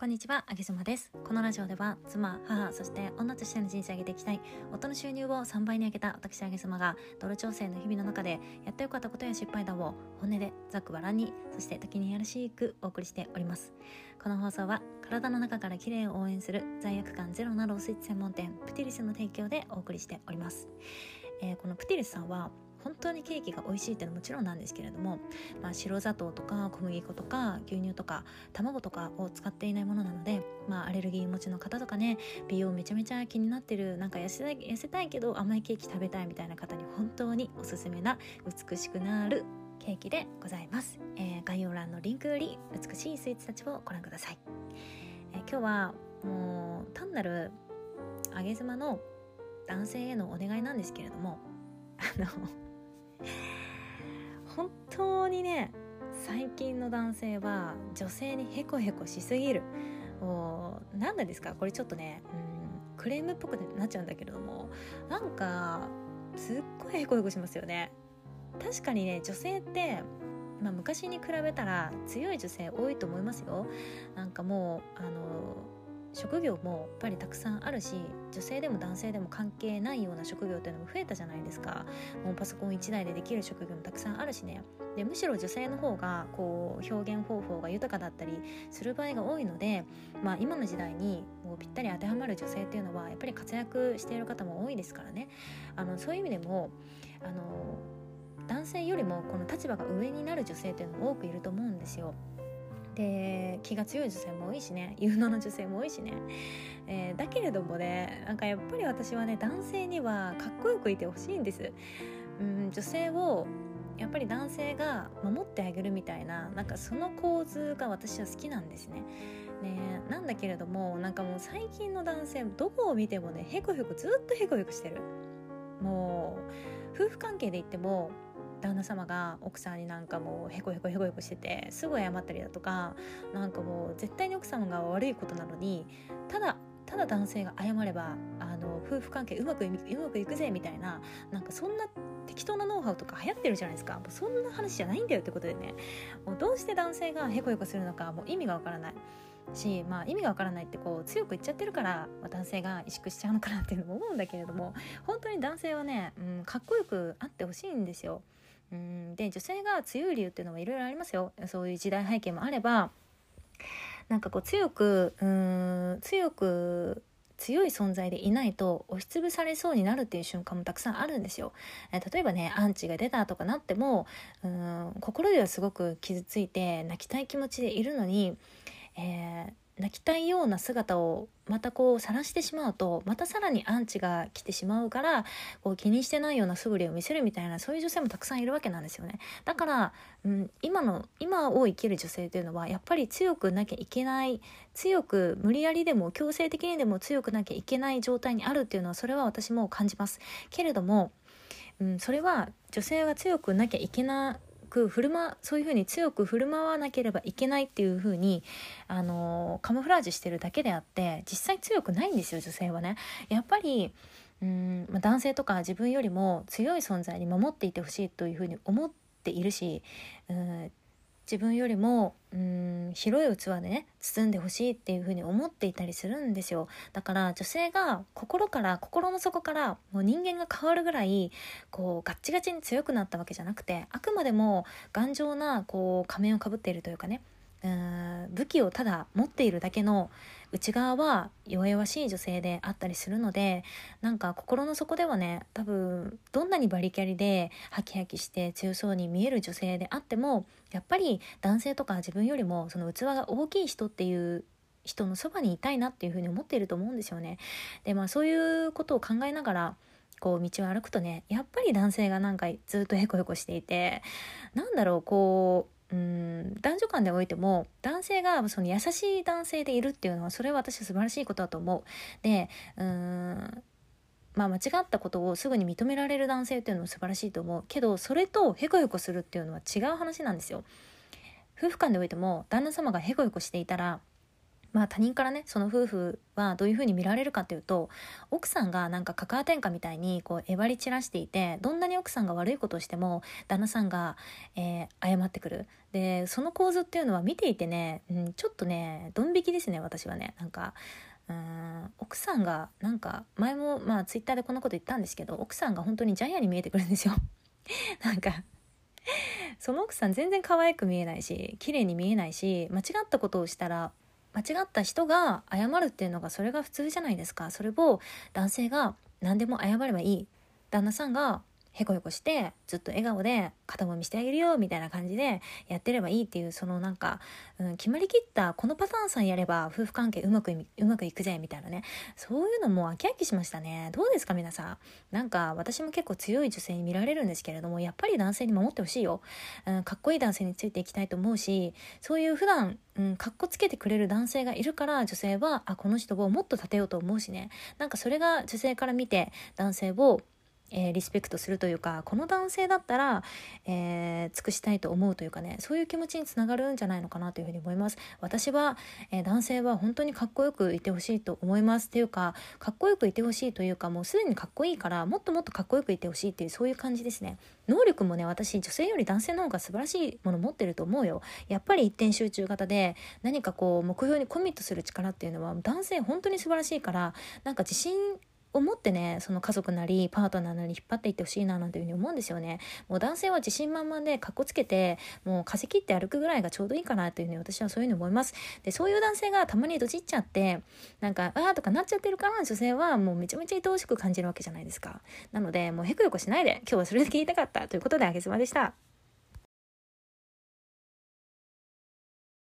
こんにちは、あげずまです。このラジオでは、妻、母、そして女としての人生を上げていきたい、夫の収入を3倍に上げた私、あげずまが、ドル調整の日々の中で、やってよかったことや失敗談を、本音で、ざくばらんに、そして時にやらしくお送りしております。この放送は、体の中から綺麗を応援する、罪悪感ゼロなロースイッチ専門店、プティリスの提供でお送りしております。えー、このプティリスさんは、本当にケーキが美味しいっていうのはもちろんなんですけれども、まあ、白砂糖とか小麦粉とか牛乳とか卵とかを使っていないものなので、まあ、アレルギー持ちの方とかね美容めちゃめちゃ気になってるなんか痩せたい痩せたいけど甘いケーキ食べたいみたいな方に本当におすすめな美しくなるケーキでございます、えー、概要欄のリンクより美しいスイーツたちをご覧ください、えー、今日はもう単なる上げ妻の男性へのお願いなんですけれどもあの本当にね最近の男性は女性にヘコヘコしすぎる。もう何なんですか？これちょっとねうんクレームっぽくなっちゃうんだけれどもなんかすっごいヘコヘコしますよね。確かにね女性ってまあ、昔に比べたら強い女性多いと思いますよ。なんかもうあの職業もやっぱりたくさんあるし女性でも男性でも関係ないような職業っていうのも増えたじゃないですか。もうパソコン1台でできる職業もたくさんあるしね。でむしろ女性の方がこう表現方法が豊かだったりする場合が多いので、まあ、今の時代にもうぴったり当てはまる女性っていうのはやっぱり活躍している方も多いですからね。あのそういう意味でもあの男性よりもこの立場が上になる女性っていうのも多くいると思うんですよ。で気が強い女性も多いしね。有能な女性も多いしね、えー、だけれどもねなんかやっぱり私はね男性にはかっこよくいてほしいんです。うん女性をやっぱり男性が守ってあげるみたいななんかその構図が私は好きなんですね。ねなんだけれどもなんかもう最近の男性どこを見てもねへこへこずっとへこへこしてる。もう夫婦関係で言っても旦那様が奥さんになんかもうへこへこへこへこしててすぐ謝ったりだとかなんかもう絶対に奥様が悪いことなのにただただ男性が謝ればあの夫婦関係うまくうまくいくぜみたいななんかそんな適当なノウハウとか流行ってるじゃないですかもうそんな話じゃないんだよってことでねもうどうして男性がへこへこするのかもう意味がわからないし、まあ、意味がわからないってこう強く言っちゃってるから、まあ、男性が萎縮しちゃうのかなっていうのも思うんだけれども本当に男性はね、うん、かっこよくあってほしいんですよ。うんで女性が強い理由っていうのはいろいろありますよそういう時代背景もあればなんかこう強くうん強く強い存在でいないと押しつぶされそうになるっていう瞬間もたくさんあるんですよ。え例えばねアンチが出たとかなってもうん心ではすごく傷ついて泣きたい気持ちでいるのに、えー泣きたいような姿をまたこう晒してしまうとまたさらにアンチが来てしまうからこう気にしてないような素振りを見せるみたいなそういう女性もたくさんいるわけなんですよね。だから、うん、今の今を生きる女性というのはやっぱり強くなきゃいけない強く無理やりでも強制的にでも強くなきゃいけない状態にあるっていうのはそれは私も感じます。けれども、うん、それは女性が強くなきゃいけないく振る舞そういうふうに強く振る舞わなければいけないっていうふうにあのカムフラージュしてるだけであって実際強くないんですよ女性はね。やっぱりうんまあ、男性とか自分よりも強い存在に守っていてほしいというふうに思っているしうん自分よりもうん広い器でね包んでほしいっていう風に思っていたりするんですよ。だから女性が心から心の底からもう人間が変わるぐらいこうガッチガチに強くなったわけじゃなくてあくまでも頑丈なこう仮面をかぶっているというかねうん武器をただ持っているだけの内側は弱々しい女性であったりするのでなんか心の底ではね多分どんなにバリキャリでハキハキして強そうに見える女性であってもやっぱり男性とか自分よりもその器が大きい人っていう人のそばにいたいなっていうふうに思っていると思うんですよね。でまあそういうことを考えながらこう道を歩くとねやっぱり男性がなんかずっとヘコヘコしていてなんだろうこううん男女間でおいても男性がその優しい男性でいるっていうのはそれは私は素晴らしいことだと思う。でうんまあ間違ったことをすぐに認められる男性っていうのも素晴らしいと思うけどそれとヘコヘコするっていうのは違う話なんですよ。夫婦間でおいても旦那様がヘコヘコしていたらまあ他人からねその夫婦はどういうふうに見られるかっていうと奥さんがなんかカカア天下みたいにこうえばり散らしていてどんなに奥さんが悪いことをしても旦那さんが、えー、謝ってくる。でその構図っていうのは見ていてね、うん、ちょっとねドン引きですね私はね。なんかうん奥さんがなんか前もまあツイッターでこんなこと言ったんですけど奥さんが本当にジャイアンに見えてくるんですよ。なんかその奥さん全然可愛く見えないし綺麗に見えないし間違ったことをしたら間違った人が謝るっていうのがそれが普通じゃないですか。それを男性が何でも謝ればいい。旦那さんがへこへこしてずっと笑顔で肩もみしてあげるよみたいな感じでやってればいいっていうそのなんか、うん、決まりきったこのパターンさんやれば夫婦関係うまくうまくいくぜみたいなね。そういうのも飽き飽きしましたね。どうですか皆さん？なんか私も結構強い女性に見られるんですけれどもやっぱり男性に守ってほしいよ、うん、かっこいい男性についていきたいと思うしそういう普段うん、かっこつけてくれる男性がいるから女性はあこの人をもっと立てようと思うしね。なんかそれが女性から見て男性をえー、リスペクトするというかこの男性だったら、えー、尽くしたいと思うというかねそういう気持ちにつながるんじゃないのかなというふうに思います。私は、えー、男性は本当にかっこよくいてほしいと思いますっていうかかっこよくいてほしいというかもうすでにかっこいいからもっともっとかっこよくいてほしいっていうそういう感じですね。能力もね私女性より男性の方が素晴らしいもの持ってると思うよ。やっぱり一点集中型で何かこう目標にコミットする力っていうのは男性本当に素晴らしいからなんか自信思ってねその家族なりパートナーなり引っ張っていってほしいななんていうふうに思うんですよね。もう男性は自信満々でかっこつけてもう風切って歩くぐらいがちょうどいいかなというふうに私はそういうふうに思います。でそういう男性がたまにどじっちゃってなんかああとかなっちゃってるから女性はもうめちゃめちゃ愛おしく感じるわけじゃないですか。なのでもうへくよこしないで今日はそれだけ言いたかったということであげつまでした。